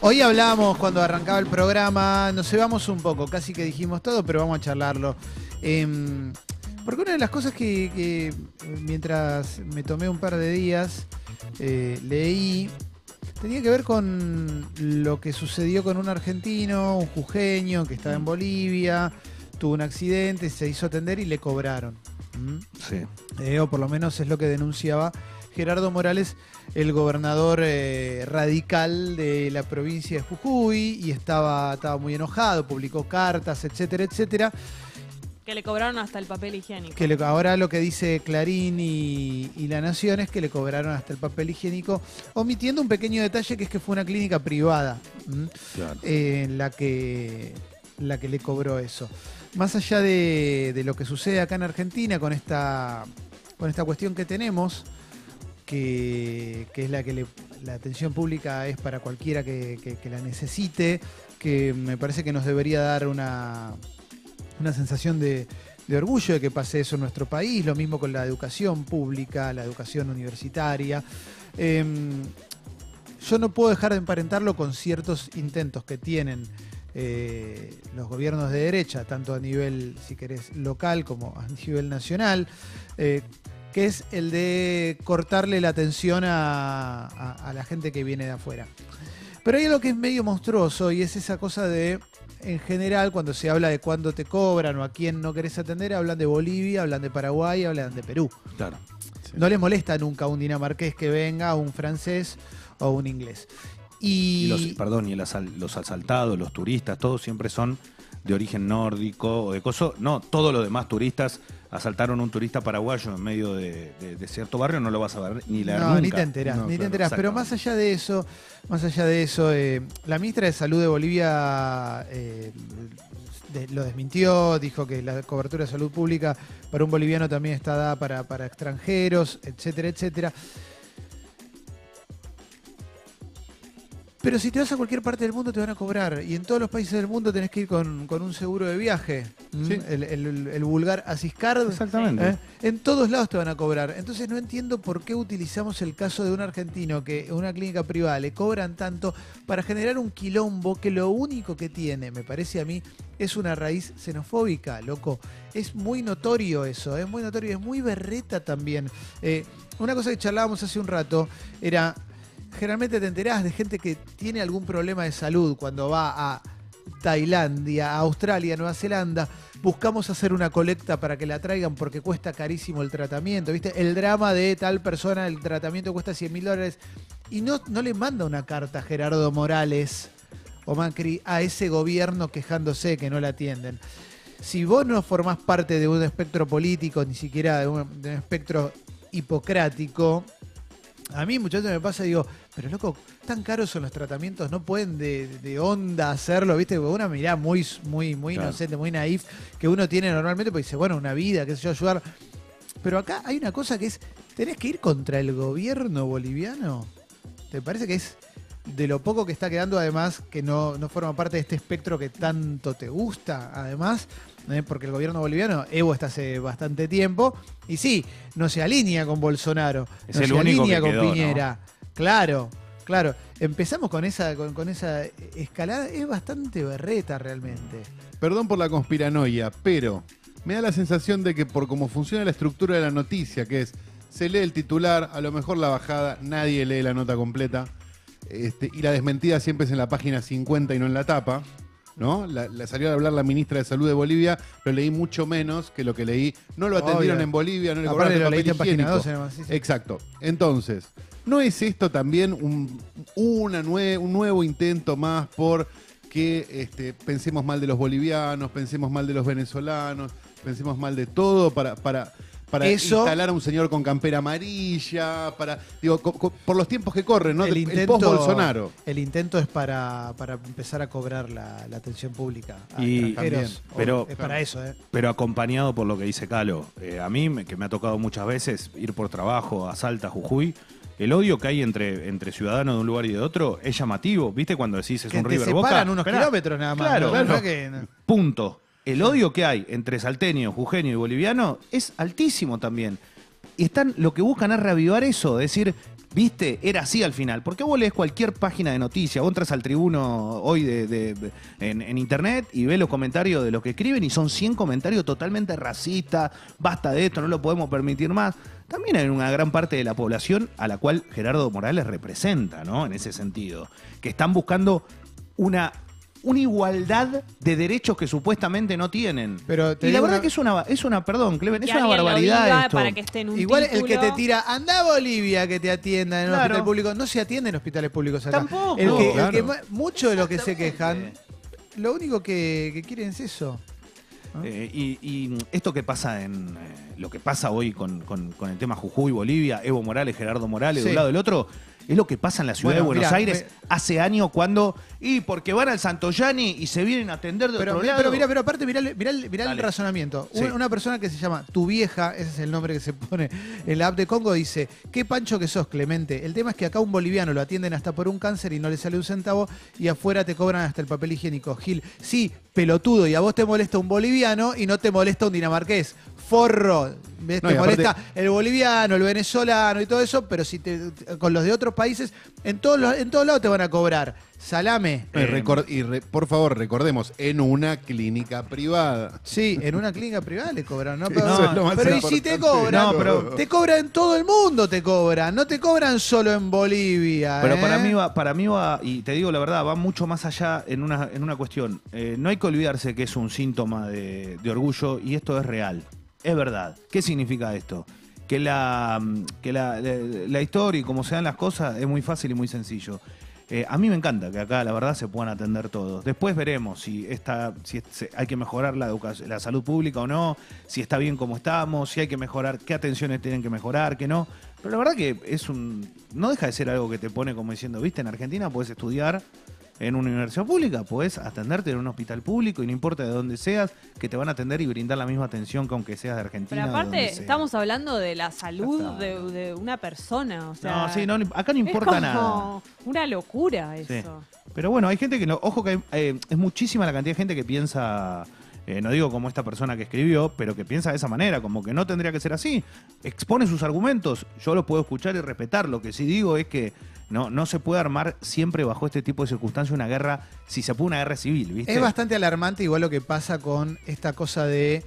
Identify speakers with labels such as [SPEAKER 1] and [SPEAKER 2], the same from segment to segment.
[SPEAKER 1] Hoy hablamos cuando arrancaba el programa, nos cebamos un poco, casi que dijimos todo, pero vamos a charlarlo. Em, porque una de las cosas que, que mientras me tomé un par de días eh, leí tenía que ver con lo que sucedió con un argentino, un jujeño que estaba en Bolivia, tuvo un accidente, se hizo atender y le cobraron. ¿Mm?
[SPEAKER 2] Sí.
[SPEAKER 1] Eh, o por lo menos es lo que denunciaba Gerardo Morales, el gobernador eh, radical de la provincia de Jujuy, y estaba, estaba muy enojado, publicó cartas, etcétera, etcétera.
[SPEAKER 3] Que le cobraron hasta el papel higiénico.
[SPEAKER 1] Que le- ahora lo que dice Clarín y, y La Nación es que le cobraron hasta el papel higiénico, omitiendo un pequeño detalle que es que fue una clínica privada.
[SPEAKER 2] Claro.
[SPEAKER 1] eh, la, que, la que le cobró eso. Más allá de, de lo que sucede acá en Argentina con esta, con esta cuestión que tenemos, que, es la que la atención pública es para cualquiera que, la necesite, que me parece que nos debería dar una, una sensación de, de orgullo de que pase eso en nuestro país, lo mismo con la educación pública, la educación universitaria. Em, yo no puedo dejar de emparentarlo con ciertos intentos que tienen eh, los gobiernos de derecha, tanto a nivel, si querés, local como a nivel nacional, eh, que es el de cortarle la atención a, a- a la gente que viene de afuera. Pero hay algo que es medio monstruoso y es esa cosa de, en general, cuando se habla de cuándo te cobran o a quién no querés atender, hablan de Bolivia, hablan de Paraguay, hablan de Perú.
[SPEAKER 2] Claro.
[SPEAKER 1] No les molesta nunca un dinamarqués que venga, un francés o un inglés. Y,
[SPEAKER 2] Y los, perdón, y el asal- los asaltados, los turistas, todos siempre son de origen nórdico o de coso. No, todos los demás turistas asaltaron a un turista paraguayo en medio de, de- de cierto barrio, no lo vas a ver ni la
[SPEAKER 1] no, ni te enterás,
[SPEAKER 2] No,
[SPEAKER 1] ni te enterás. Pero más allá de eso, más allá de eso, eh, la ministra de Salud de Bolivia eh, de- lo desmintió, dijo que la cobertura de salud pública para un boliviano también está dada para, para extranjeros, etcétera, etcétera. Pero si te vas a cualquier parte del mundo te van a cobrar. Y en todos los países del mundo tenés que ir con, con un seguro de viaje. ¿m?
[SPEAKER 2] Sí.
[SPEAKER 1] El, el- el vulgar Asiscard.
[SPEAKER 2] Exactamente.
[SPEAKER 1] ¿Eh? En todos lados te van a cobrar. Entonces no entiendo por qué utilizamos el caso de un argentino que en una clínica privada le cobran tanto para generar un quilombo que lo único que tiene, me parece a mí, es una raíz xenofóbica, loco. Es muy notorio eso, es muy notorio, es muy berreta también. Eh, una cosa que charlábamos hace un rato era, generalmente te enterás de gente que tiene algún problema de salud cuando va a Tailandia, a Australia, Nueva Zelanda, buscamos hacer una colecta para que la traigan porque cuesta carísimo el tratamiento, ¿viste? El drama de tal persona, el tratamiento cuesta 100 mil dólares y no, no le manda una carta a Gerardo Morales o Macri a ese gobierno quejándose que no la atienden. Si vos no formás parte de un espectro político, ni siquiera de un, espectro hipocrático, a mí muchas me pasa digo, pero loco, tan caros son los tratamientos, no pueden de, de onda hacerlo, ¿viste? Una mirada muy, muy, muy
[SPEAKER 2] Claro.
[SPEAKER 1] inocente, muy naif que uno tiene normalmente, porque dice, bueno, una vida, qué sé yo, ayudar. Pero acá hay una cosa que es, tenés que ir contra el gobierno boliviano. ¿Te parece que es de lo poco que está quedando, además, que no, no forma parte de este espectro que tanto te gusta, además? ¿eh? Porque el gobierno boliviano, Evo está hace bastante tiempo, y sí, no se alinea con Bolsonaro,
[SPEAKER 2] Es
[SPEAKER 1] no
[SPEAKER 2] el
[SPEAKER 1] se
[SPEAKER 2] único
[SPEAKER 1] alinea
[SPEAKER 2] que
[SPEAKER 1] con
[SPEAKER 2] ¿no?
[SPEAKER 1] Claro, claro. Empezamos con esa, con, con esa escalada, es bastante berreta realmente.
[SPEAKER 4] Perdón por la conspiranoia, pero me da la sensación de que por cómo funciona la estructura de la noticia, que es, se lee el titular, a lo mejor la bajada, nadie lee la nota completa, este, y la desmentida siempre es en la página 50 y no en la tapa, ¿no? La, la salió a hablar la ministra de Salud de Bolivia, lo leí mucho menos que lo que leí. No lo atendieron
[SPEAKER 1] Obvio.
[SPEAKER 4] en Bolivia, no le cobraron
[SPEAKER 1] lo
[SPEAKER 4] papel
[SPEAKER 1] página
[SPEAKER 4] higiénico.
[SPEAKER 1] 12 nomás, sí, sí.
[SPEAKER 4] Exacto. Entonces, ¿no es esto también un, una nue- un nuevo intento más por que este, pensemos mal de los bolivianos, pensemos mal de los venezolanos, pensemos mal de todo para, para, para
[SPEAKER 1] Eso-
[SPEAKER 4] instalar a un señor con campera amarilla, para digo, co- co- por los tiempos que corren, ¿no?
[SPEAKER 1] el,
[SPEAKER 4] El,
[SPEAKER 1] intento,
[SPEAKER 4] post-Bolsonaro.
[SPEAKER 1] el intento es para, para empezar a cobrar la, la atención pública a
[SPEAKER 2] Y-
[SPEAKER 1] extranjeros.
[SPEAKER 2] también, pero-
[SPEAKER 1] es para eso, ¿eh?
[SPEAKER 2] Pero acompañado por lo que dice Calo. Eh, a mí, me- que me ha tocado muchas veces ir por trabajo a Salta, Jujuy, el odio que hay entre, entre ciudadanos de un lugar y de otro es llamativo. ¿Viste cuando decís es
[SPEAKER 1] Que
[SPEAKER 2] un
[SPEAKER 1] te
[SPEAKER 2] River
[SPEAKER 1] separan
[SPEAKER 2] Boca?
[SPEAKER 1] unos
[SPEAKER 2] Esperá.
[SPEAKER 1] kilómetros nada más.
[SPEAKER 2] Claro,
[SPEAKER 1] ¿no?
[SPEAKER 2] claro.
[SPEAKER 1] Que-
[SPEAKER 2] Punto. El odio que hay entre salteño, jujeño y boliviano es altísimo también. Y están, lo que buscan es reavivar eso, decir, ¿Viste? Era así al final. Porque vos lees cualquier página de noticias, vos entras al tribuno hoy de- en, en internet y ves los comentarios de los que escriben y son 100 comentarios totalmente racistas, basta de esto, no lo podemos permitir más. También hay una gran parte de la población a la cual Gerardo Morales representa, ¿no? En ese sentido. Que están buscando una, una igualdad de derechos que supuestamente no tienen.
[SPEAKER 1] Pero te
[SPEAKER 2] y la verdad
[SPEAKER 1] una-
[SPEAKER 2] que es una, es una, perdón, Clemen, es una barbaridad esto.
[SPEAKER 3] para que esté en un
[SPEAKER 1] Igual el que te tira, anda a Bolivia que te atienda en un
[SPEAKER 2] Claro.
[SPEAKER 1] hospital público. No se atiende en hospitales públicos acá.
[SPEAKER 2] Tampoco.
[SPEAKER 1] El que, el
[SPEAKER 4] Claro.
[SPEAKER 1] que muchos de los que se quejan, lo único que, que quieren es eso.
[SPEAKER 2] Eh, y, y esto que pasa en eh, lo que pasa hoy con, con- con el tema Jujuy, Bolivia, Evo Morales, Gerardo Morales, de un lado y del otro, es lo que pasa en la ciudad
[SPEAKER 1] Bueno,
[SPEAKER 2] de Buenos
[SPEAKER 1] mirá,
[SPEAKER 2] Aires
[SPEAKER 1] me-
[SPEAKER 2] hace años cuando. Y porque van al Santoyani y se vienen a atender de
[SPEAKER 1] Pero,
[SPEAKER 2] otro lado.
[SPEAKER 1] pero mira, pero aparte, mirá, mirá mirá el razonamiento.
[SPEAKER 2] Sí.
[SPEAKER 1] Una, una persona que se llama Tu Vieja, ese es el nombre que se pone en la app de Congo, dice, qué pancho que sos, Clemente. El tema es que acá un boliviano lo atienden hasta por un cáncer y no le sale un centavo y afuera te cobran hasta el papel higiénico. Gil, sí, pelotudo, y a vos te molesta un boliviano y no te molesta un dinamarqués. Forro, ¿ves?
[SPEAKER 4] No,
[SPEAKER 1] te
[SPEAKER 4] aparte-
[SPEAKER 1] molesta el boliviano, el venezolano y todo eso, pero si te, con los de otros países, en todos, los- en todos lados te van a cobrar. Salame.
[SPEAKER 4] Eh, y re- por favor, recordemos, en una clínica privada.
[SPEAKER 1] Sí, en una clínica privada le cobran, ¿no? Pero,
[SPEAKER 2] es lo
[SPEAKER 4] más
[SPEAKER 1] pero y si te cobran,
[SPEAKER 2] No, pero-
[SPEAKER 1] te cobran en todo el mundo, te cobran, no te cobran solo en Bolivia.
[SPEAKER 2] Pero
[SPEAKER 1] ¿eh?
[SPEAKER 2] para mí va, para mí va, y te digo la verdad, va mucho más allá en una, en una cuestión. Eh, no hay que olvidarse que es un síntoma de, de orgullo y esto es real. Es verdad. ¿Qué significa esto? Que la, mm, que la, la- historia y cómo se dan las cosas es muy fácil y muy sencillo. Eh, a mí me encanta que acá la verdad se puedan atender todos. Después veremos si, está, si hay que mejorar la, educación, la salud pública o no, si está bien como estamos, si hay que mejorar, qué atenciones tienen que mejorar, qué no. Pero la verdad que es un. No deja de ser algo que te pone como diciendo, viste, en Argentina puedes estudiar en una universidad pública, puedes atenderte en un hospital público y no importa de dónde seas, que te van a atender y brindar la misma atención que aunque seas de Argentina.
[SPEAKER 3] Pero aparte, estamos hablando de la salud de, de una persona. O sea,
[SPEAKER 2] No, sí, no, acá no
[SPEAKER 3] es
[SPEAKER 2] importa
[SPEAKER 3] como
[SPEAKER 2] nada.
[SPEAKER 3] Una locura
[SPEAKER 2] Sí.
[SPEAKER 3] eso.
[SPEAKER 2] Pero bueno, hay gente que no. Ojo que hay, eh, es muchísima la cantidad de gente que piensa. Eh, no digo como esta persona que escribió, pero que piensa de esa manera, como que no tendría que ser así. Expone sus argumentos, yo los puedo escuchar y respetar. Lo que sí digo es que no, no se puede armar siempre bajo este tipo de circunstancias una guerra, si se puede una guerra civil, ¿viste?
[SPEAKER 1] Es bastante alarmante igual lo que pasa con esta cosa de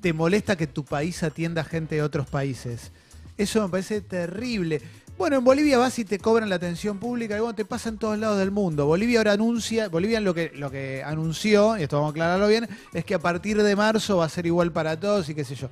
[SPEAKER 1] te molesta que tu país atienda gente de otros países. Eso me parece terrible. Bueno, en Bolivia vas y te cobran la atención pública y bueno, te pasa en todos lados del mundo. Bolivia ahora anuncia, Bolivia lo que, lo que anunció, y esto vamos a aclararlo bien, es que a partir de marzo va a ser igual para todos y qué sé yo.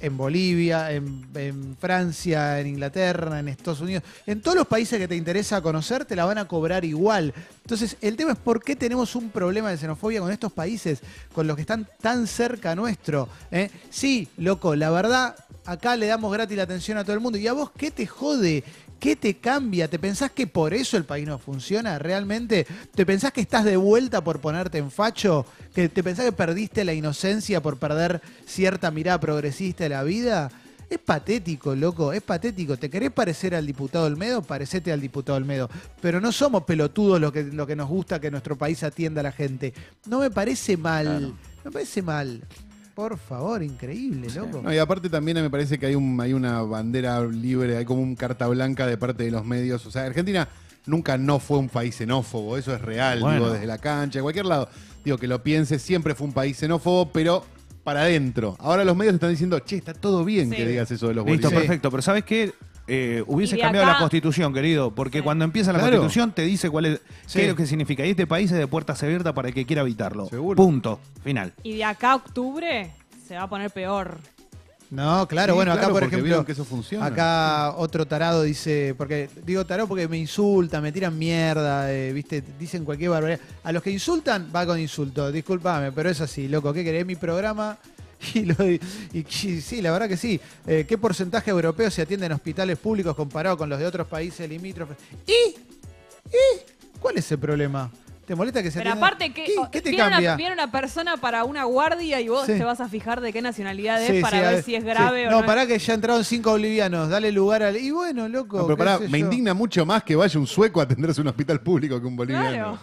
[SPEAKER 1] En Bolivia, en, Francia, en Inglaterra, en Estados Unidos, en todos los países que te interesa conocer, te la van a cobrar igual. Entonces, el tema es por qué tenemos un problema de xenofobia con estos países, con los que están tan cerca nuestro. ¿eh? Sí, loco, la verdad, acá le damos gratis la atención a todo el mundo. ¿Y a vos qué te jode? ¿Qué te cambia? ¿Te pensás que por eso el país no funciona realmente? ¿Te pensás que estás de vuelta por ponerte en facho? ¿Que ¿Te pensás que perdiste la inocencia por perder cierta mirada progresista de la vida? Es patético, loco, es patético. ¿Te querés parecer al diputado Olmedo? Parecete al diputado Olmedo. Pero no somos pelotudos lo que, lo que nos gusta que nuestro país atienda a la gente. No me parece mal.
[SPEAKER 2] Claro.
[SPEAKER 1] Me parece mal. Por favor, increíble, loco.
[SPEAKER 4] No, y aparte también me parece que hay, un, hay una bandera libre, hay como un carta blanca de parte de los medios. O sea, Argentina nunca no fue un país xenófobo, eso es real,
[SPEAKER 2] Bueno.
[SPEAKER 4] digo, desde la cancha, de cualquier lado. Digo, que lo piense, siempre fue un país xenófobo, pero para adentro. Ahora los medios están diciendo, che, está todo bien
[SPEAKER 3] Sí.
[SPEAKER 4] que digas eso de los
[SPEAKER 2] Listo,
[SPEAKER 4] bolivianos.
[SPEAKER 2] perfecto. Pero ¿sabes qué? Eh, hubiese
[SPEAKER 3] Y de
[SPEAKER 2] cambiado
[SPEAKER 3] acá-
[SPEAKER 2] la constitución, querido, porque
[SPEAKER 3] Sí.
[SPEAKER 2] cuando empieza la
[SPEAKER 4] Claro.
[SPEAKER 2] constitución te dice cuál es,
[SPEAKER 1] Sí.
[SPEAKER 2] qué es lo que significa. Y este país es de puertas abiertas para el que quiera habitarlo.
[SPEAKER 4] Seguro.
[SPEAKER 2] Punto. Final.
[SPEAKER 3] Y de acá a octubre se va a poner peor.
[SPEAKER 1] No, claro,
[SPEAKER 4] Sí,
[SPEAKER 1] bueno, acá por ejemplo,
[SPEAKER 4] que eso funciona.
[SPEAKER 1] acá otro tarado dice, porque digo tarado porque me insultan, me tiran mierda, eh, viste, dicen cualquier barbaridad. A los que insultan va con insulto, discúlpame, pero es así, loco, ¿qué querés? Mi programa y, lo- y- y sí, la verdad que sí. Eh, ¿Qué porcentaje de europeos se atienden en hospitales públicos comparado con los de otros países limítrofes? ¿Y? ¿Y? ¿Cuál es el problema? ¿Te molesta que se
[SPEAKER 3] Pero aparte, que,
[SPEAKER 1] ¿Qué, qué te
[SPEAKER 3] viene,
[SPEAKER 1] cambia?
[SPEAKER 3] Una, viene una persona para una guardia y vos
[SPEAKER 1] Sí.
[SPEAKER 3] te vas a fijar de qué nacionalidad es
[SPEAKER 1] Sí,
[SPEAKER 3] para
[SPEAKER 1] sí,
[SPEAKER 3] ver
[SPEAKER 1] ver,
[SPEAKER 3] si es
[SPEAKER 1] sí.
[SPEAKER 3] grave o
[SPEAKER 1] no.
[SPEAKER 3] no.
[SPEAKER 1] pará que ya entraron cinco bolivianos, dale lugar al... Y bueno, loco.
[SPEAKER 4] No, pero pará, me
[SPEAKER 1] yo.
[SPEAKER 4] indigna mucho más que vaya un sueco a atenderse a un hospital público que un boliviano.
[SPEAKER 3] Claro.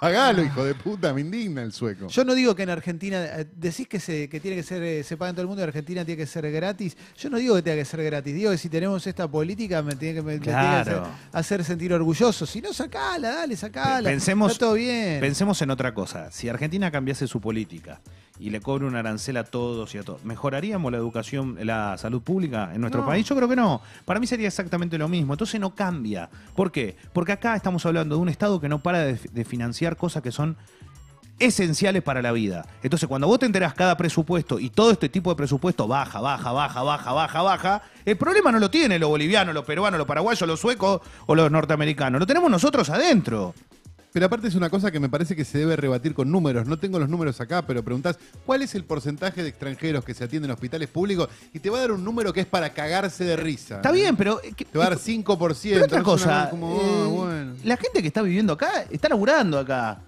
[SPEAKER 4] Pagalo, hijo de puta, me indigna el sueco.
[SPEAKER 1] Yo no digo que en Argentina, eh, decís que se, que tiene que ser, eh, se paga en todo el mundo, en Argentina tiene que ser gratis. Yo no digo que tenga que ser gratis, digo que si tenemos esta política me tiene que, me, me tiene que hacer, sentir orgulloso. Si no, sacala, dale, sacala.
[SPEAKER 2] Pensemos-
[SPEAKER 1] Está todo bien.
[SPEAKER 2] Pensemos en otra cosa. Si Argentina cambiase su política y le cobre un arancel a todos y a todos, ¿mejoraríamos la educación, la salud pública en nuestro
[SPEAKER 1] No.
[SPEAKER 2] país? Yo creo que no. Para mí sería exactamente lo mismo. Entonces no cambia. ¿Por qué? Porque acá estamos hablando de un Estado que no para de, de financiar cosas que son esenciales para la vida. Entonces, cuando vos te enterás cada presupuesto y todo este tipo de presupuesto baja, baja, baja, baja, baja, baja, el problema no lo tiene los bolivianos, los peruanos, los paraguayos, los suecos o los norteamericanos. Lo tenemos nosotros adentro.
[SPEAKER 4] Pero aparte es una cosa que me parece que se debe rebatir con números. No tengo los números acá, pero preguntás cuál es el porcentaje de extranjeros que se atienden en hospitales públicos y te va a dar un número que es para cagarse de risa.
[SPEAKER 2] Está bien, pero... eh, que-
[SPEAKER 4] Te va a dar 5%.
[SPEAKER 2] Pero otra
[SPEAKER 4] es una
[SPEAKER 2] cosa,
[SPEAKER 4] como,
[SPEAKER 2] eh,
[SPEAKER 4] bueno.
[SPEAKER 2] la gente que está viviendo acá está laburando acá.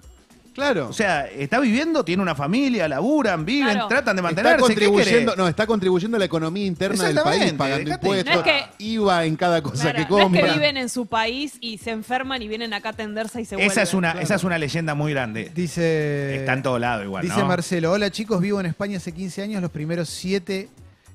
[SPEAKER 4] Claro.
[SPEAKER 2] O sea, está viviendo, tiene una familia, laburan, viven,
[SPEAKER 3] Claro.
[SPEAKER 2] tratan de
[SPEAKER 4] está
[SPEAKER 2] mantenerse. ¿Qué
[SPEAKER 4] contribuyendo,
[SPEAKER 2] querés?
[SPEAKER 4] no, está contribuyendo a la economía interna del
[SPEAKER 2] Exactamente,
[SPEAKER 4] país, pagando
[SPEAKER 2] dejate-
[SPEAKER 4] impuestos,
[SPEAKER 3] No es que-
[SPEAKER 4] IVA en cada cosa
[SPEAKER 3] Claro,
[SPEAKER 4] que
[SPEAKER 3] no es
[SPEAKER 4] compra.
[SPEAKER 3] que viven en su país y se enferman y vienen acá a atenderse y se vuelven.
[SPEAKER 2] esa, es una, esa es una leyenda muy grande.
[SPEAKER 1] Dice.
[SPEAKER 2] Está en todo lado igual,
[SPEAKER 1] Dice
[SPEAKER 2] ¿no?
[SPEAKER 1] Marcelo, hola chicos, vivo en España hace 15 años, los primeros 7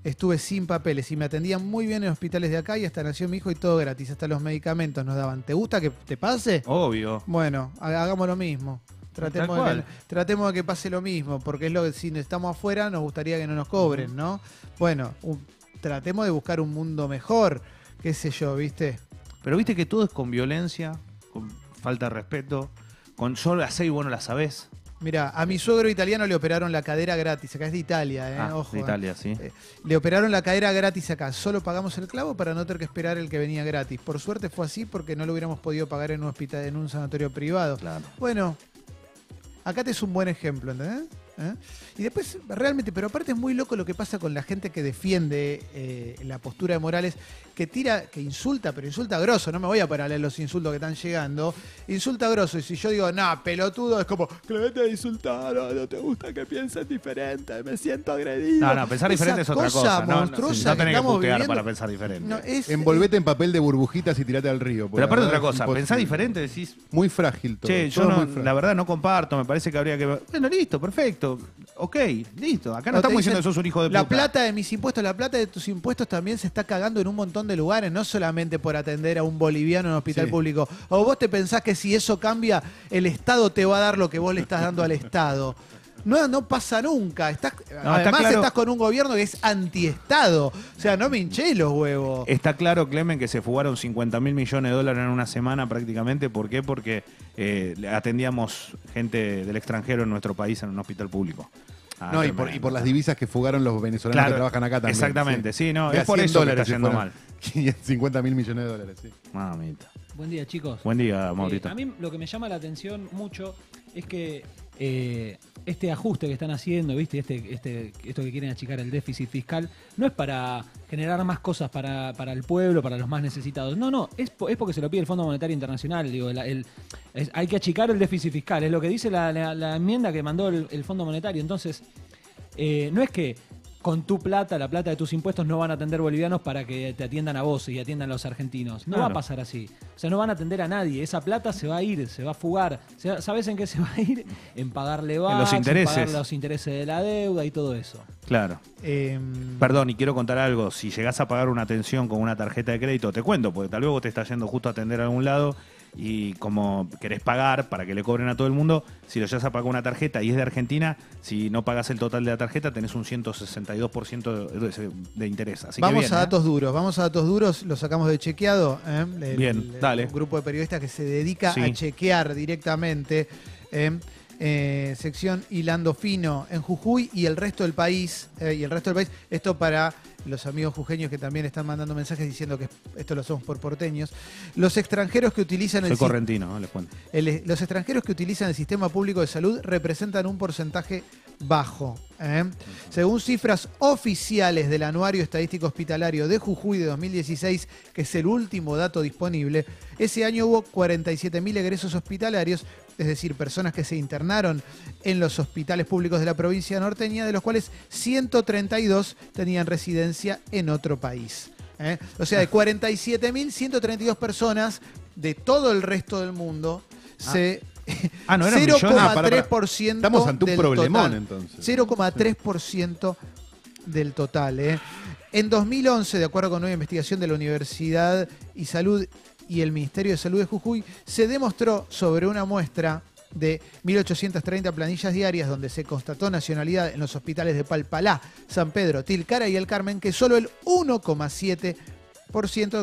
[SPEAKER 1] estuve sin papeles y me atendían muy bien en hospitales de acá y hasta nació mi hijo y todo gratis, hasta los medicamentos nos daban. ¿Te gusta que te pase?
[SPEAKER 2] Obvio.
[SPEAKER 1] Bueno, ha- hagamos lo mismo. Tratemos de, que, tratemos de que pase lo mismo, porque es lo que si estamos afuera nos gustaría que no nos cobren, ¿no? Bueno, un- tratemos de buscar un mundo mejor, qué sé yo, ¿viste?
[SPEAKER 2] Pero viste que todo es con violencia, con falta de respeto, con yo la sé y vos no la sabés.
[SPEAKER 1] Mira, a mi suegro italiano le operaron la cadera gratis, acá es de Italia, ¿eh?
[SPEAKER 2] Ah,
[SPEAKER 1] Ojo.
[SPEAKER 2] de
[SPEAKER 1] ¿eh?
[SPEAKER 2] Italia, sí.
[SPEAKER 1] Eh, Le operaron la cadera gratis acá. Solo pagamos el clavo para no tener que esperar el que venía gratis. Por suerte fue así porque no lo hubiéramos podido pagar en un hospital, en un sanatorio privado.
[SPEAKER 2] Claro.
[SPEAKER 1] Bueno, acá te es un buen ejemplo, ¿entendés? ¿Eh? Y después, realmente, pero aparte es muy loco lo que pasa con la gente que defiende eh, la postura de Morales, que tira, que insulta, pero insulta grosso, no me voy a parar a los insultos que están llegando, insulta grosso, y si yo digo, nah, pelotudo, es como, Clemente a insultar, no, no te gusta que pienses diferente, me siento agredido.
[SPEAKER 2] No, no, pensar
[SPEAKER 1] Esa
[SPEAKER 2] diferente es otra cosa. No, no,
[SPEAKER 1] monstruosa
[SPEAKER 2] no tenés que putear
[SPEAKER 1] viviendo-
[SPEAKER 2] para pensar diferente.
[SPEAKER 1] No, es-
[SPEAKER 4] Envolvete en papel de burbujitas y tirate al río. porque
[SPEAKER 2] Pero aparte otra cosa, pensá diferente, decís,
[SPEAKER 4] Muy frágil todo.
[SPEAKER 2] che, yo
[SPEAKER 4] todo
[SPEAKER 2] no-
[SPEAKER 4] muy frágil.
[SPEAKER 2] la verdad no comparto, me parece que habría que... Bueno, listo, perfecto. Ok, listo. Acá no estamos diciendo que sos un hijo de puta.
[SPEAKER 1] La plata de mis impuestos, la plata de tus impuestos también se está cagando en un montón de lugares, no solamente por atender a un boliviano en un hospital
[SPEAKER 4] Sí.
[SPEAKER 1] público. O vos te pensás que si eso cambia, el Estado te va a dar lo que vos le estás dando al Estado. No, no pasa nunca. Estás, además
[SPEAKER 2] claro.
[SPEAKER 1] estás con un gobierno que es antiestado. O sea, no me hinché los huevos.
[SPEAKER 2] Está claro, Clemen, que se fugaron 50 mil millones de dólares en una semana prácticamente. ¿Por qué? Porque eh, atendíamos gente del extranjero en nuestro país en un hospital público. Ah,
[SPEAKER 4] No, y por, y por las divisas que fugaron los venezolanos
[SPEAKER 2] Claro,
[SPEAKER 4] que trabajan acá también.
[SPEAKER 2] exactamente, sí, no,
[SPEAKER 4] De
[SPEAKER 2] es por
[SPEAKER 4] 100
[SPEAKER 2] eso que está yendo
[SPEAKER 4] fueron. 50 mil millones de dólares, sí.
[SPEAKER 2] Mamita.
[SPEAKER 5] Buen día, chicos.
[SPEAKER 2] Buen día,
[SPEAKER 5] Eh,
[SPEAKER 2] Maurito.
[SPEAKER 5] a mí lo que me llama la atención mucho es que eh, este ajuste que están haciendo, ¿viste? Este, este, esto que quieren achicar el déficit fiscal, no es para generar más cosas para, para el pueblo, para los más necesitados. No, no, es, es porque se lo pide el Fondo Monetario Internacional. Digo, el- hay que achicar el déficit fiscal, es lo que dice la, la- la enmienda que mandó el, el Fondo Monetario. Entonces, eh, no es que con tu plata, la plata de tus impuestos, no van a atender bolivianos para que te atiendan a vos y atiendan a los argentinos. No va a pasar así. O sea, no van a atender a nadie. Esa plata se va a ir, se va a fugar. ¿Sabes en qué se va a ir? En pagarle
[SPEAKER 2] los
[SPEAKER 5] VAX,
[SPEAKER 2] intereses.
[SPEAKER 5] en pagar los intereses de la deuda y todo eso.
[SPEAKER 2] Claro.
[SPEAKER 1] Em,
[SPEAKER 2] Perdón, y quiero contar algo. Si llegás a pagar una atención con una tarjeta de crédito, te cuento, porque tal vez vos te estás yendo justo a atender a algún lado y como querés pagar para que le cobren a todo el mundo, si lo llegas a pagar una tarjeta y es de Argentina, si no pagas el total de la tarjeta, tenés un 162% de, interés. Así que
[SPEAKER 1] vamos
[SPEAKER 2] bien,
[SPEAKER 1] a
[SPEAKER 2] ¿eh?
[SPEAKER 1] datos duros, vamos a datos duros, lo sacamos de chequeado. ¿eh? El-
[SPEAKER 2] Bien,
[SPEAKER 1] el-
[SPEAKER 2] dale.
[SPEAKER 1] Un grupo de periodistas que se dedica
[SPEAKER 2] Sí.
[SPEAKER 1] a chequear directamente. ¿eh? Eh, sección Hilando Fino en Jujuy y el resto del país. eh, y el resto del país. Esto para los amigos jujeños que también están mandando mensajes diciendo que esto lo somos por porteños. Los extranjeros que utilizan el
[SPEAKER 2] Soy correntino, ¿no? les cuento.
[SPEAKER 1] el- los extranjeros que utilizan el sistema público de salud representan un porcentaje bajo. ¿eh? Según cifras oficiales del Anuario Estadístico Hospitalario de Jujuy de 2016, que es el último dato disponible, ese año hubo 47.000 egresos hospitalarios, es decir, personas que se internaron en los hospitales públicos de la provincia norteña, de los cuales 132 tenían residencia en otro país. ¿eh? O sea, de 47.132 personas de todo el resto del mundo se
[SPEAKER 2] Ah, no eran millones.
[SPEAKER 4] Ah, pará, pará.
[SPEAKER 1] 0,3%
[SPEAKER 4] Estamos ante un
[SPEAKER 1] del
[SPEAKER 4] problemón,
[SPEAKER 1] total.
[SPEAKER 4] entonces.
[SPEAKER 1] 0,3% del total. ¿eh? En 2011, de acuerdo con una investigación de la Universidad y Salud y el Ministerio de Salud de Jujuy, se demostró sobre una muestra de 1.830 planillas diarias donde se constató nacionalidad en los hospitales de Palpalá, San Pedro, Tilcara y El Carmen que solo el 1,7%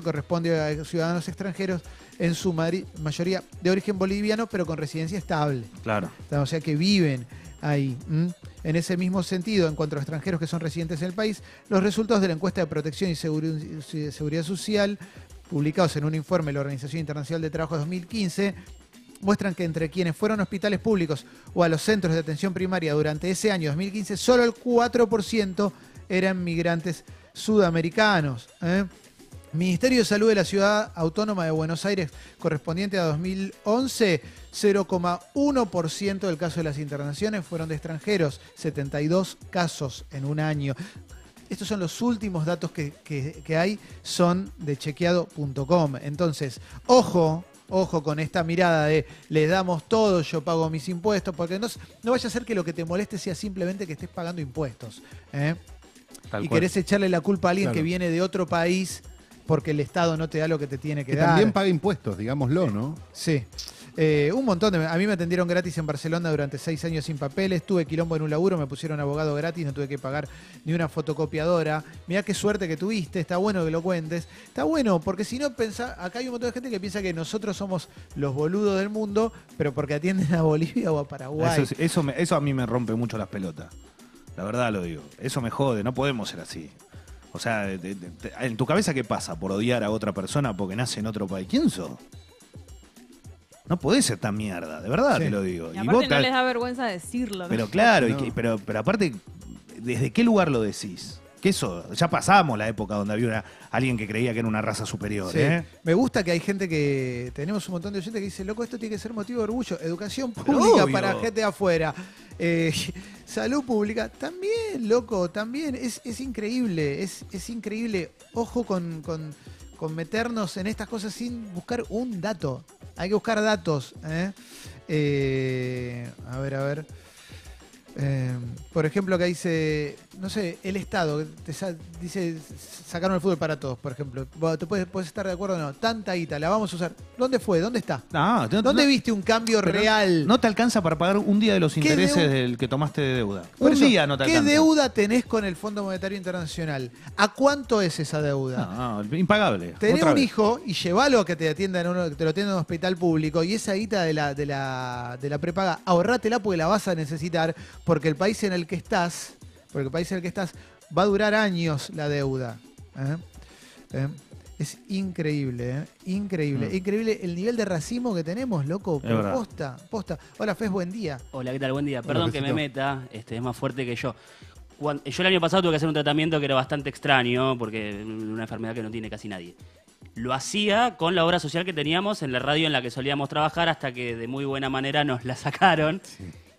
[SPEAKER 1] corresponde a ciudadanos extranjeros, en su mayoría de origen boliviano, pero con residencia estable
[SPEAKER 2] Claro.
[SPEAKER 1] o sea que viven ahí. En ese mismo sentido, en cuanto a extranjeros que son residentes en el país, los resultados de la encuesta de protección y Seguri- y seguridad social, publicados en un informe de la Organización Internacional de Trabajo 2015, muestran que entre quienes fueron a hospitales públicos o a los centros de atención primaria durante ese año 2015, solo el 4% eran migrantes sudamericanos. ¿eh? Ministerio de Salud de la Ciudad Autónoma de Buenos Aires, correspondiente a 2011, 0,1% del caso de las internaciones fueron de extranjeros, 72 casos en un año. Estos son los últimos datos que, que- que hay, son de chequeado.com. Entonces, ojo, ojo con esta mirada de le damos todo, yo pago mis impuestos, porque no, no vaya a ser que lo que te moleste sea simplemente que estés pagando impuestos. ¿eh? Y
[SPEAKER 2] cual.
[SPEAKER 1] querés echarle la culpa a alguien
[SPEAKER 4] Claro.
[SPEAKER 1] que viene de otro país porque el Estado no te da lo que te tiene que,
[SPEAKER 4] Que
[SPEAKER 1] dar.
[SPEAKER 4] también paga impuestos, digámoslo, ¿no?
[SPEAKER 1] Sí. Eh, un montón de. A mí me atendieron gratis en Barcelona durante seis años sin papeles. Tuve quilombo en un laburo, me pusieron abogado gratis, no tuve que pagar ni una fotocopiadora. Mirá qué suerte que tuviste, está bueno que lo cuentes. Está bueno, porque si no pensá, acá hay un montón de gente que piensa que nosotros somos los boludos del mundo, pero porque atienden a Bolivia o a Paraguay.
[SPEAKER 2] Eso, es- eso, me- eso a mí me rompe mucho las pelotas. La verdad lo digo. Eso me jode, no podemos ser así. O sea, de- en tu cabeza, ¿qué pasa? Por odiar a otra persona porque nace en otro país. ¿Quién sos? No podés ser tan mierda, de verdad
[SPEAKER 1] Sí.
[SPEAKER 2] te lo digo.
[SPEAKER 3] Y
[SPEAKER 2] Y
[SPEAKER 3] aparte
[SPEAKER 2] vos
[SPEAKER 3] no les da vergüenza decirlo. ¿no?
[SPEAKER 2] Pero claro, y
[SPEAKER 4] No.
[SPEAKER 2] que- pero, pero aparte, ¿desde qué lugar lo decís? Que eso, ya pasamos la época donde había una- alguien que creía que era una raza superior,
[SPEAKER 1] Sí.
[SPEAKER 2] ¿eh?
[SPEAKER 1] Me gusta que hay gente que. Tenemos un montón de oyentes que dice, loco, esto tiene que ser motivo de orgullo. Educación pública para gente de afuera. Eh, salud pública, también, loco, también. Es, es increíble, es, es increíble. Ojo con, con- con meternos en estas cosas sin buscar un dato. Hay que buscar datos. Eh, a ver, a ver. Eh, por ejemplo, acá dice, no sé, el Estado, te sa- dice, sacaron el fútbol para todos, por ejemplo. Te puedes, puedes estar de acuerdo o no. Tanta guita, la vamos a usar. ¿Dónde fue? ¿Dónde está?
[SPEAKER 2] No, no-
[SPEAKER 1] ¿Dónde
[SPEAKER 2] no-
[SPEAKER 1] viste un cambio real?
[SPEAKER 2] No te alcanza para pagar un día de los
[SPEAKER 1] ¿Qué
[SPEAKER 2] intereses del que tomaste de deuda.
[SPEAKER 1] Por
[SPEAKER 2] un
[SPEAKER 1] eso,
[SPEAKER 2] día no te
[SPEAKER 1] ¿Qué
[SPEAKER 2] alcanza.
[SPEAKER 1] deuda tenés con el Fondo Monetario Internacional? ¿A cuánto es esa deuda?
[SPEAKER 2] No, no, impagable.
[SPEAKER 1] Tenés un
[SPEAKER 2] vez.
[SPEAKER 1] hijo y llevalo a que te atienda en uno, que te lo atienda en un hospital público y esa guita de la, de la, de la prepaga, ahorrátela porque la vas a necesitar, porque el país en el que estás, porque el país en el que estás, va a durar años la deuda. ¿eh? ¿Eh? Es increíble, ¿eh? increíble,
[SPEAKER 2] Mm.
[SPEAKER 1] increíble el nivel de racismo que tenemos, loco. Pero posta, posta. Hola, Fez, buen día.
[SPEAKER 6] Hola, ¿qué tal? Buen día. Perdón que me meta, este, es más fuerte que yo. Yo el año pasado tuve que hacer un tratamiento que era bastante extraño, porque una enfermedad que no tiene casi nadie. Lo hacía con la obra social que teníamos en la radio en la que solíamos trabajar hasta que de muy buena manera nos la sacaron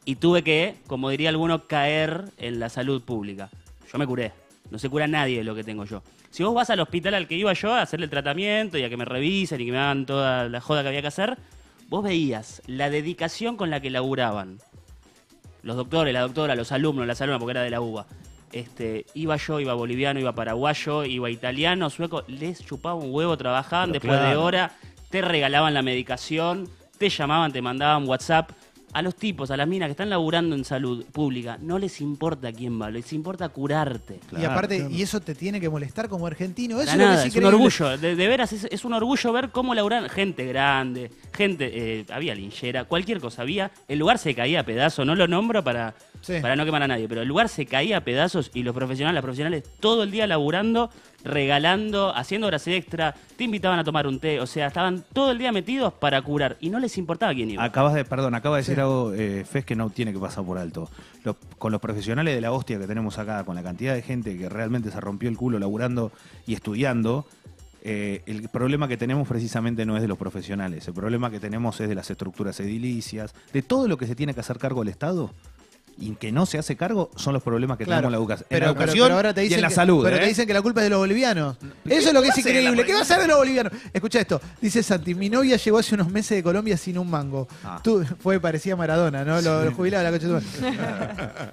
[SPEAKER 6] y tuve que, como diría alguno, caer en la salud pública. Yo me curé. No se cura nadie de lo que tengo yo. Si vos vas al hospital al que iba yo a hacerle el tratamiento y a que me revisen y que me hagan toda la joda que había que hacer, vos veías la dedicación con la que laburaban los doctores, la doctora, los alumnos, las alumnas, porque era de la UBA. Este, iba yo, iba boliviano, iba paraguayo, iba italiano, sueco, les chupaba un huevo, trabajaban
[SPEAKER 2] Pero
[SPEAKER 6] después de hora, te regalaban la medicación, te llamaban, te mandaban WhatsApp. A los tipos, a las minas que están laburando en salud pública, no les importa quién va, les importa curarte.
[SPEAKER 1] y aparte,
[SPEAKER 2] claro.
[SPEAKER 1] y eso te tiene que molestar como argentino. Eso es lo que
[SPEAKER 6] nada,
[SPEAKER 1] es
[SPEAKER 6] es un orgullo, de, de veras es, es un orgullo ver cómo laburan gente grande, gente, eh, había linchera, cualquier cosa había, el lugar se caía a pedazos, no lo nombro para,
[SPEAKER 1] Sí.
[SPEAKER 6] para no quemar a nadie, pero el lugar se caía a pedazos y los profesionales, las profesionales todo el día laburando, regalando, haciendo horas extra, te invitaban a tomar un té, o sea, estaban todo el día metidos para curar y no les importaba quién iba.
[SPEAKER 2] Acabas de, perdón, acaba de decir
[SPEAKER 1] Sí.
[SPEAKER 2] algo, eh, Fez, que no tiene que pasar por alto. Los- con los profesionales de la hostia que tenemos acá, con la cantidad de gente que realmente se rompió el culo laburando y estudiando, eh, el problema que tenemos precisamente no es de los profesionales. El problema que tenemos es de las estructuras edilicias, de todo lo que se tiene que hacer cargo el Estado. Y que no se hace cargo son los problemas que
[SPEAKER 1] Claro,
[SPEAKER 2] tenemos en la educación,
[SPEAKER 1] Pero,
[SPEAKER 2] en la
[SPEAKER 1] pero-
[SPEAKER 2] educación
[SPEAKER 1] pero ahora te
[SPEAKER 2] y
[SPEAKER 1] dicen
[SPEAKER 2] en la
[SPEAKER 1] que,
[SPEAKER 2] salud.
[SPEAKER 1] Pero
[SPEAKER 2] ¿eh?
[SPEAKER 1] te dicen que la culpa es de los bolivianos.
[SPEAKER 2] ¿Qué
[SPEAKER 1] Eso es lo que es increíble. ¿Qué va a hacer de los bolivianos? Escucha esto. Dice Santi, mi novia llegó hace unos meses de Colombia sin un mango.
[SPEAKER 2] Ah.
[SPEAKER 1] Tú, fue parecía Maradona, ¿no? Lo, lo jubilado de la coche.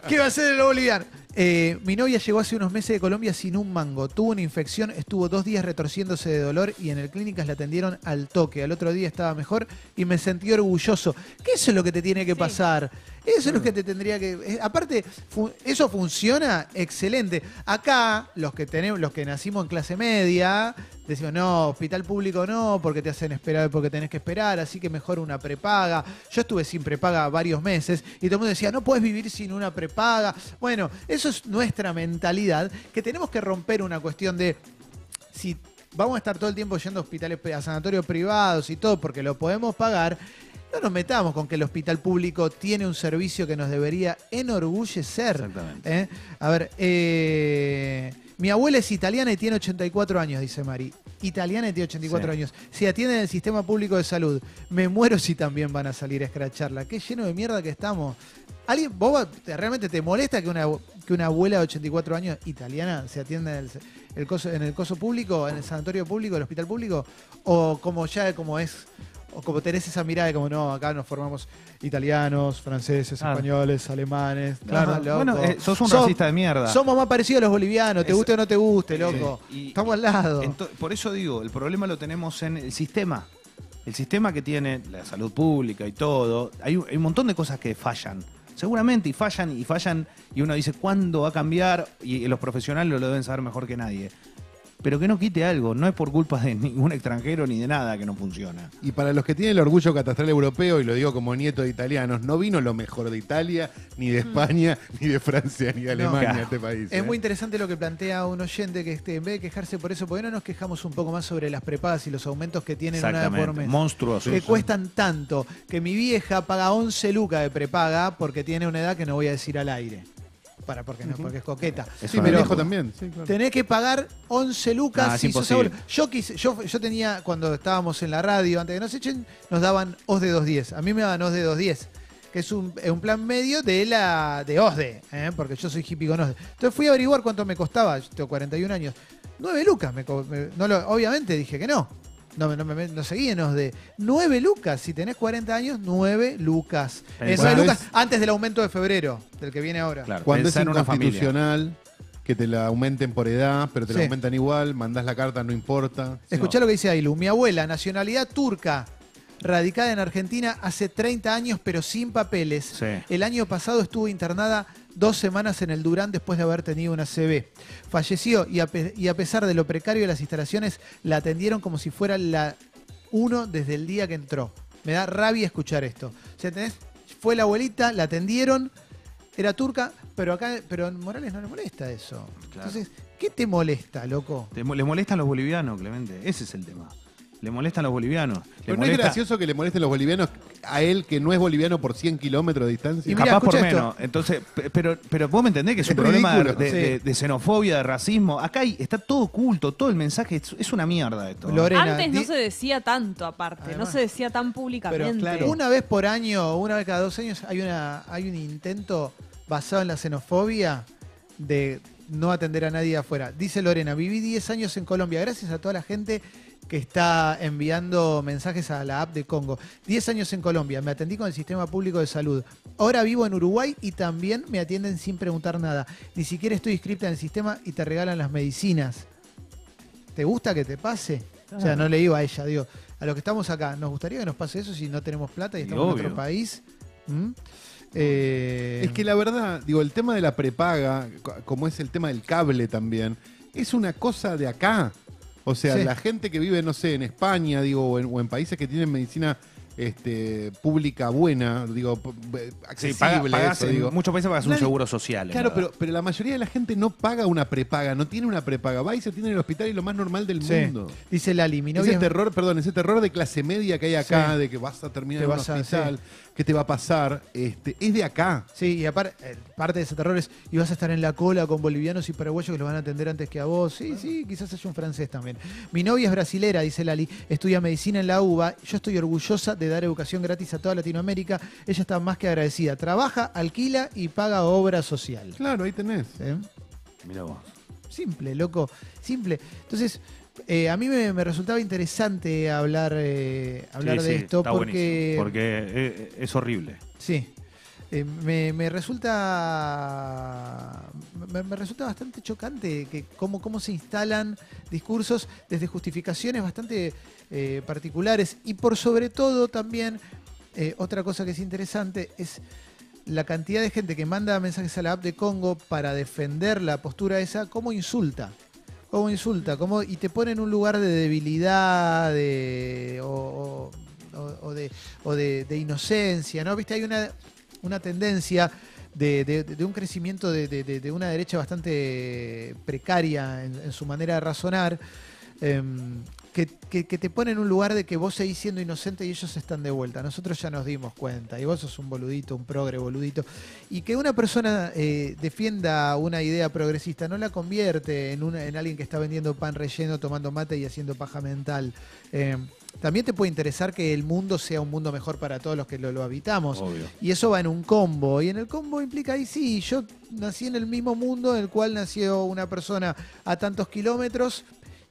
[SPEAKER 1] ¿Qué va a hacer de los bolivianos? Eh, mi novia llegó hace unos meses de Colombia sin un mango. Tuvo una infección, estuvo dos días retorciéndose de dolor y en el clínicas la atendieron al toque. Al otro día estaba mejor y me sentí orgulloso. ¿Qué eso es lo que te tiene que
[SPEAKER 3] Sí.
[SPEAKER 1] pasar? Eso es lo que te tendría que. eh, aparte, fu- eso funciona excelente. Acá, los que tenemos, los que nacimos en clase media, decimos, no, hospital público no, porque te hacen esperar, porque tenés que esperar, así que mejor una prepaga. Yo estuve sin prepaga varios meses y todo el mundo decía, no puedes vivir sin una prepaga. Bueno, eso es nuestra mentalidad, que tenemos que romper una cuestión de si vamos a estar todo el tiempo yendo a hospitales, a sanatorios privados y todo, porque lo podemos pagar, no nos metamos con que el hospital público tiene un servicio que nos debería enorgullecer.
[SPEAKER 2] Exactamente.
[SPEAKER 1] ¿eh? A ver, eh, mi abuela es italiana y tiene 84 años, dice Mari. Italiana y tiene 84
[SPEAKER 2] Sí.
[SPEAKER 1] años. Si atienden el sistema público de salud, me muero si también van a salir a escracharla. Qué lleno de mierda que estamos. ¿Alguien, vos realmente te molesta que una, que una abuela de 84 años italiana se atienda en el, el coso, en el coso público, en el sanatorio público, el hospital público? ¿O como ya como es, o como tenés esa mirada de como no, acá nos formamos italianos, franceses,
[SPEAKER 2] Claro.
[SPEAKER 1] españoles, alemanes?
[SPEAKER 2] Claro.
[SPEAKER 1] No, loco.
[SPEAKER 2] Bueno, eh, sos un
[SPEAKER 1] Som-
[SPEAKER 2] racista de mierda.
[SPEAKER 1] Somos más parecidos a los bolivianos, te
[SPEAKER 2] Es-
[SPEAKER 1] guste o no te guste, loco.
[SPEAKER 2] Sí. Y-
[SPEAKER 1] Estamos al lado.
[SPEAKER 2] Por eso digo, el problema lo tenemos en el sistema. El sistema que tiene la salud pública y todo. Hay, un- hay un montón de cosas que fallan. Seguramente, y fallan, y fallan, y uno dice, ¿cuándo va a cambiar? Y los profesionales lo deben saber mejor que nadie. Pero que no quite algo, no es por culpa de ningún extranjero ni de nada que no funciona.
[SPEAKER 4] Y para los que tienen el orgullo catastral europeo, y lo digo como nieto de italianos, no vino lo mejor de Italia, ni de España, ni de Francia, ni de
[SPEAKER 1] No.
[SPEAKER 4] Alemania
[SPEAKER 2] Claro.
[SPEAKER 4] este país.
[SPEAKER 1] Es
[SPEAKER 4] ¿eh?
[SPEAKER 1] muy interesante lo que plantea un oyente que este, en vez de quejarse por eso, ¿por qué no nos quejamos un poco más sobre las prepagas y los aumentos que tienen una vez por mes?
[SPEAKER 2] Monstruoso.
[SPEAKER 1] que cuestan tanto que mi vieja paga 11 lucas de prepaga porque tiene una edad que no voy a decir al aire. Para, porque, no, porque es coqueta.
[SPEAKER 4] Sí, viejo
[SPEAKER 2] locura.
[SPEAKER 4] también. Sí, claro.
[SPEAKER 1] Tenés que pagar 11 lucas.
[SPEAKER 2] Es
[SPEAKER 1] sos abuelo. Yo, quise, yo, yo tenía, cuando estábamos en la radio, antes de que nos echen, nos daban OS de 210. A mí me daban OS de 210, que es un, es un plan medio de la de OSDE, ¿eh? porque yo soy hippie con OSDE. Entonces fui a averiguar cuánto me costaba, yo tengo 41 años. 9 lucas, me, me- no lo- obviamente dije que no. No, me- no, me- no seguí en OSDE. 9 lucas, si tenés 40 años, 9 lucas.
[SPEAKER 2] Pensá-
[SPEAKER 1] Eh, 9
[SPEAKER 4] Bueno,
[SPEAKER 1] lucas antes del aumento de febrero, del que viene ahora.
[SPEAKER 2] Claro,
[SPEAKER 4] Cuando es inconstitucional, que te la aumenten por edad, pero te la
[SPEAKER 1] Sí.
[SPEAKER 4] aumentan igual, mandás la carta, no importa.
[SPEAKER 1] Escuchá lo que dice Ailu. Mi abuela, nacionalidad turca, radicada en Argentina hace 30 años, pero sin papeles.
[SPEAKER 2] Sí.
[SPEAKER 1] El año pasado estuvo internada dos semanas en el Durán después de haber tenido una CB. Falleció y a, pe- y a pesar de lo precario de las instalaciones, la atendieron como si fuera la uno desde el día que entró. Me da rabia escuchar esto. O sea, tenés- fue la abuelita, la atendieron, era turca, pero acá, pero a Morales no le molesta eso.
[SPEAKER 2] Claro.
[SPEAKER 1] Entonces, ¿qué te molesta, loco?
[SPEAKER 2] Te le molestan los bolivianos, Clemente. Ese es el tema. Le molestan los bolivianos. Le
[SPEAKER 4] Pero no es gracioso que le molesten los bolivianos a él que no es boliviano por 100 kilómetros de distancia.
[SPEAKER 1] Y mirá,
[SPEAKER 2] Capaz por
[SPEAKER 1] escucha esto.
[SPEAKER 2] menos. Entonces, pe- pero, pero vos me entendés que es un
[SPEAKER 4] Es
[SPEAKER 2] problema de,
[SPEAKER 4] ridículo.
[SPEAKER 2] de-
[SPEAKER 1] Sí.
[SPEAKER 2] de- de xenofobia, de racismo. Acá hay- está todo oculto, todo el mensaje es, es una mierda esto.
[SPEAKER 1] Lorena,
[SPEAKER 3] Antes no
[SPEAKER 1] di-
[SPEAKER 3] se decía tanto, aparte.
[SPEAKER 1] Además.
[SPEAKER 3] no se decía tan públicamente.
[SPEAKER 1] Pero una vez por año, una vez cada dos años, hay, una, hay un intento basado en la xenofobia de no atender a nadie afuera. Dice Lorena, viví 10 años en Colombia, gracias a toda la gente que está enviando mensajes a la app de Congo. 10 años en Colombia, me atendí con el sistema público de salud. Ahora vivo en Uruguay y también me atienden sin preguntar nada. Ni siquiera estoy inscripta en el sistema y te regalan las medicinas. ¿Te gusta que te pase? O sea, no le digo a ella, digo, a los que estamos acá, ¿nos gustaría que nos pase eso si no tenemos plata y
[SPEAKER 2] Y
[SPEAKER 1] estamos en otro país? ¿Mm? Eh,
[SPEAKER 4] Es que la verdad, digo, el tema de la prepaga, co- como es el tema del cable también, es una cosa de acá. O sea,
[SPEAKER 1] Sí.
[SPEAKER 4] la gente que vive, no sé, en España, digo, o en, o en países que tienen medicina este, pública buena, digo,
[SPEAKER 2] Sí,
[SPEAKER 4] accesible,
[SPEAKER 2] paga-
[SPEAKER 4] eso,
[SPEAKER 2] en
[SPEAKER 4] digo.
[SPEAKER 2] muchos países pagas un seguro social.
[SPEAKER 4] Claro, pero, pero la mayoría de la gente no paga una prepaga, no tiene una prepaga. Va y se atiende en el hospital y lo más normal del
[SPEAKER 1] sí.
[SPEAKER 4] mundo.
[SPEAKER 1] Dice Lali, mi novia
[SPEAKER 4] Ese
[SPEAKER 1] es-
[SPEAKER 4] terror, perdón, ese terror de clase media que hay acá,
[SPEAKER 1] Sí.
[SPEAKER 4] de que vas a terminar
[SPEAKER 1] Te
[SPEAKER 4] en un
[SPEAKER 1] a-
[SPEAKER 4] ¿qué te va a pasar? Este, es de acá.
[SPEAKER 1] Sí, y aparte, eh, parte de ese terror es, y vas a estar en la cola con bolivianos y paraguayos que los van a atender antes que a vos. Sí, sí, quizás haya un francés también. Mi novia es brasilera, dice Lali, estudia medicina en la UBA. Yo estoy orgullosa de dar educación gratis a toda Latinoamérica. Ella está más que agradecida. Trabaja, alquila y paga obra social.
[SPEAKER 4] Claro, ahí tenés.
[SPEAKER 1] ¿Eh?
[SPEAKER 2] Mira vos.
[SPEAKER 1] Simple, loco, simple. Entonces, eh, a mí me, me resultaba interesante hablar, eh, hablar
[SPEAKER 2] Sí,
[SPEAKER 1] de
[SPEAKER 2] sí,
[SPEAKER 1] esto porque...
[SPEAKER 2] porque eh, es horrible.
[SPEAKER 1] Sí. Eh, me, me resulta me, me resulta bastante chocante que cómo, cómo se instalan discursos desde justificaciones bastante particulares y por sobre todo también otra cosa que es interesante es la cantidad de gente que manda mensajes a la app de Congo para defender la postura esa, cómo insulta. Cómo insulta, cómo, y te pone en un lugar de debilidad de, o, de, o de- inocencia, ¿no? Viste, hay una, una tendencia de, de- un crecimiento de, una derecha bastante precaria en, en su manera de razonar, em, que, que- que te pone en un lugar de que vos seguís siendo inocente y ellos están de vuelta. Nosotros ya nos dimos cuenta, y vos sos un boludito, un progre boludito. Y que una persona eh, defienda una idea progresista no la convierte en, una, en alguien que está vendiendo pan relleno, tomando mate y haciendo paja mental. Em, también te puede interesar que el mundo sea un mundo mejor para todos los que lo, lo habitamos.
[SPEAKER 2] Obvio.
[SPEAKER 1] Y eso va en un combo. Y en el combo implica ahí, sí, yo nací en el mismo mundo en el cual nació una persona a tantos kilómetros.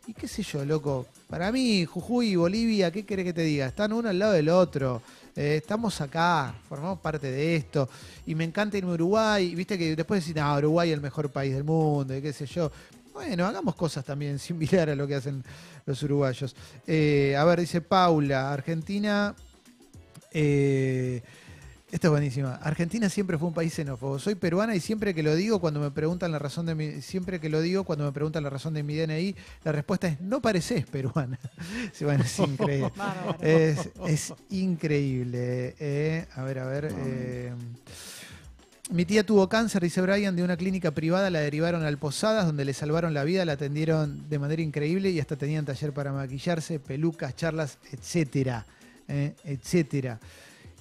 [SPEAKER 1] Y qué sé yo, loco. Para mí, Jujuy y Bolivia, ¿qué querés que te diga? Están uno al lado del otro. Eh, estamos acá, formamos parte de esto. Y me encanta irme a Uruguay. Viste que después decís, no, Uruguay es el mejor país del mundo, y qué sé yo. Bueno, hagamos cosas también similar a lo que hacen los uruguayos. Eh, a ver, dice Paula, Argentina. Eh, esto es buenísima. Argentina siempre fue un país xenófobo. Soy peruana y siempre que lo digo, cuando me preguntan la razón de mi, siempre que lo digo, cuando me preguntan la razón de mi DNI, la respuesta es no pareces peruana. Sí, bueno, es increíble. Es increíble. eh. a ver, a ver. eh. Mi tía tuvo cáncer, dice Brian, de una clínica privada, la derivaron al Posadas, donde le salvaron la vida, la atendieron de manera increíble y hasta tenían taller para maquillarse, pelucas, charlas, etcétera, eh, etcétera.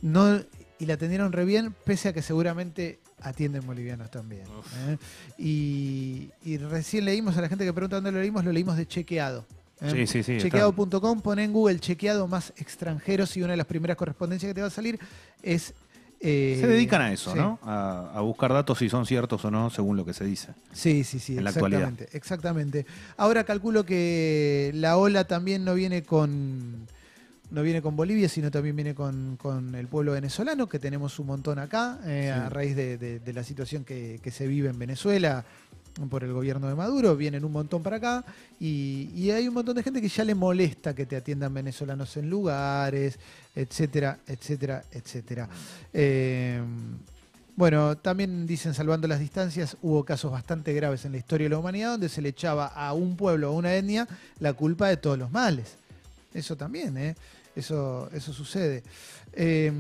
[SPEAKER 1] No, y la atendieron re bien, pese a que seguramente atienden bolivianos también. eh. Y, y recién leímos a la gente que pregunta dónde lo leímos, lo leímos de chequeado. eh.
[SPEAKER 2] Sí, sí, sí.
[SPEAKER 1] Chequeado.com, pone en Google chequeado más extranjeros y una de las primeras correspondencias que te va a salir es... eh,
[SPEAKER 2] Se dedican a eso,
[SPEAKER 1] sí.
[SPEAKER 2] ¿no? A, a buscar datos si son ciertos o no, según lo que se dice.
[SPEAKER 1] Sí, sí, sí,
[SPEAKER 2] En la actualidad.
[SPEAKER 1] exactamente. Ahora calculo que la ola también no viene con no viene con Bolivia, sino también viene con, con el pueblo venezolano, que tenemos un montón acá, eh, a raíz de, de- de la situación que, que se vive en Venezuela por el gobierno de Maduro, vienen un montón para acá y, y hay un montón de gente que ya le molesta que te atiendan venezolanos en lugares, etcétera, etcétera, etcétera. Eh, bueno, también dicen, salvando las distancias, hubo casos bastante graves en la historia de la humanidad donde se le echaba a un pueblo o a una etnia la culpa de todos los males. Eso también, ¿eh? Eso, eso sucede. Eh,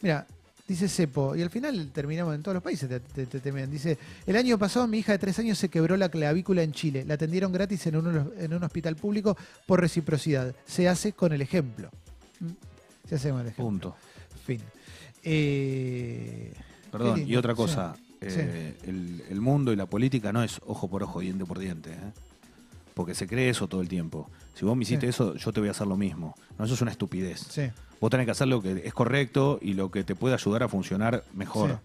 [SPEAKER 1] mira, dice Cepo, y al final terminamos en todos los países, te, te- te temen. Dice, el año pasado mi hija de tres años se quebró la clavícula en Chile. La atendieron gratis en un, en un hospital público por reciprocidad. Se hace con el ejemplo. ¿Mm? Se hace con el ejemplo.
[SPEAKER 2] Punto.
[SPEAKER 1] Fin. Eh,
[SPEAKER 2] Perdón, y otra
[SPEAKER 1] Sí.
[SPEAKER 2] cosa. eh, el, el mundo y la política no es ojo por ojo, diente por diente. ¿eh? Porque se cree eso todo el tiempo. Si vos me hiciste
[SPEAKER 1] Sí.
[SPEAKER 2] eso, yo te voy a hacer lo mismo. No, eso es una estupidez.
[SPEAKER 1] Sí.
[SPEAKER 2] Vos tenés que hacer lo que es correcto y lo que te puede ayudar a funcionar mejor.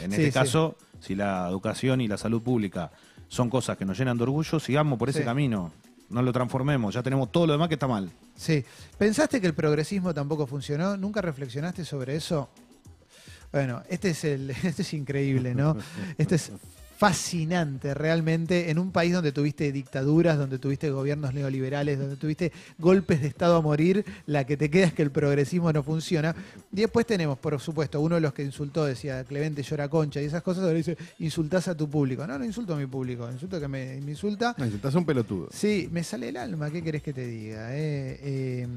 [SPEAKER 2] En
[SPEAKER 1] Sí,
[SPEAKER 2] este
[SPEAKER 1] sí.
[SPEAKER 2] caso, si la educación y la salud pública son cosas que nos llenan de orgullo, sigamos por ese camino. No lo transformemos, ya tenemos todo lo demás que está mal.
[SPEAKER 1] Sí. ¿Pensaste que el progresismo tampoco funcionó? ¿Nunca reflexionaste sobre eso? Bueno, este es el, este es increíble, ¿no? Este es fascinante realmente en un país donde tuviste dictaduras, donde tuviste gobiernos neoliberales, donde tuviste golpes de Estado a morir, la que te queda es que el progresismo no funciona. Y después tenemos, por supuesto, uno de los que insultó, decía Clemente llora concha y esas cosas, ahora dice, insultás a tu público. No, no insulto a mi público, insulto que me, me insulta.
[SPEAKER 4] No, estás un pelotudo.
[SPEAKER 1] Sí, me sale el alma, ¿qué querés que te diga? eh? Eh,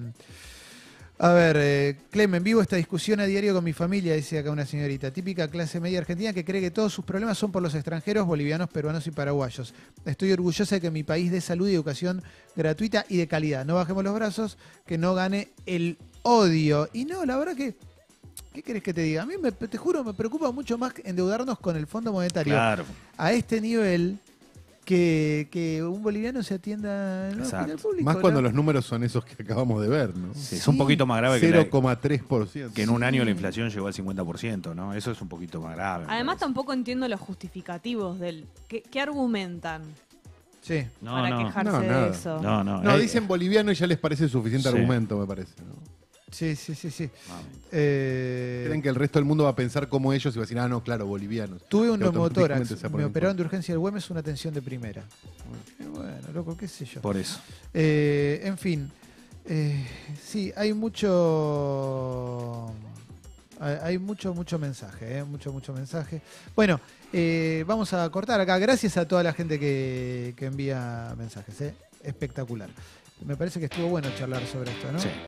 [SPEAKER 1] a ver, eh, Clem, en vivo esta discusión a diario con mi familia, dice acá una señorita, típica clase media argentina que cree que todos sus problemas son por los extranjeros, bolivianos, peruanos y paraguayos. Estoy orgullosa de que mi país dé salud y educación gratuita y de calidad. No bajemos los brazos, que no gane el odio. Y no, la verdad que, ¿qué querés que te diga? A mí, me, te juro, me preocupa mucho más endeudarnos con el Fondo Monetario
[SPEAKER 2] Claro.
[SPEAKER 1] a este nivel que, que un boliviano se atienda en hospital público.
[SPEAKER 4] Más cuando
[SPEAKER 1] ¿no?
[SPEAKER 4] los números son esos que acabamos de ver, ¿no?
[SPEAKER 2] Sí, es un poquito más grave que, la-
[SPEAKER 4] 0,3%.
[SPEAKER 2] que en un año la inflación llegó al 50%, ¿no? Eso es un poquito más grave.
[SPEAKER 3] Además, tampoco entiendo los justificativos del. ¿Qué, qué argumentan
[SPEAKER 1] Sí.
[SPEAKER 2] No,
[SPEAKER 3] para
[SPEAKER 2] no.
[SPEAKER 3] quejarse de eso?
[SPEAKER 2] No, no.
[SPEAKER 4] No,
[SPEAKER 2] eh,
[SPEAKER 4] dicen boliviano y ya les parece suficiente
[SPEAKER 2] Sí.
[SPEAKER 4] argumento, me parece. ¿no?
[SPEAKER 1] Sí, sí, sí, sí. Eh,
[SPEAKER 4] Creen que el resto del mundo va a pensar como ellos y va a decir, ah, no, claro, bolivianos.
[SPEAKER 1] Tuve un neumotórax, me operaron de urgencia del Güemes, una atención de primera. Bueno, loco, qué sé yo.
[SPEAKER 2] Por eso.
[SPEAKER 1] Eh, en fin, eh, sí, hay mucho... hay- Hay mucho, mucho mensaje, eh, mucho, mucho mensaje. Bueno, eh, vamos a cortar acá. Gracias a toda la gente que, que envía mensajes. eh. Espectacular. Me parece que estuvo bueno charlar sobre esto, ¿no?
[SPEAKER 2] Sí.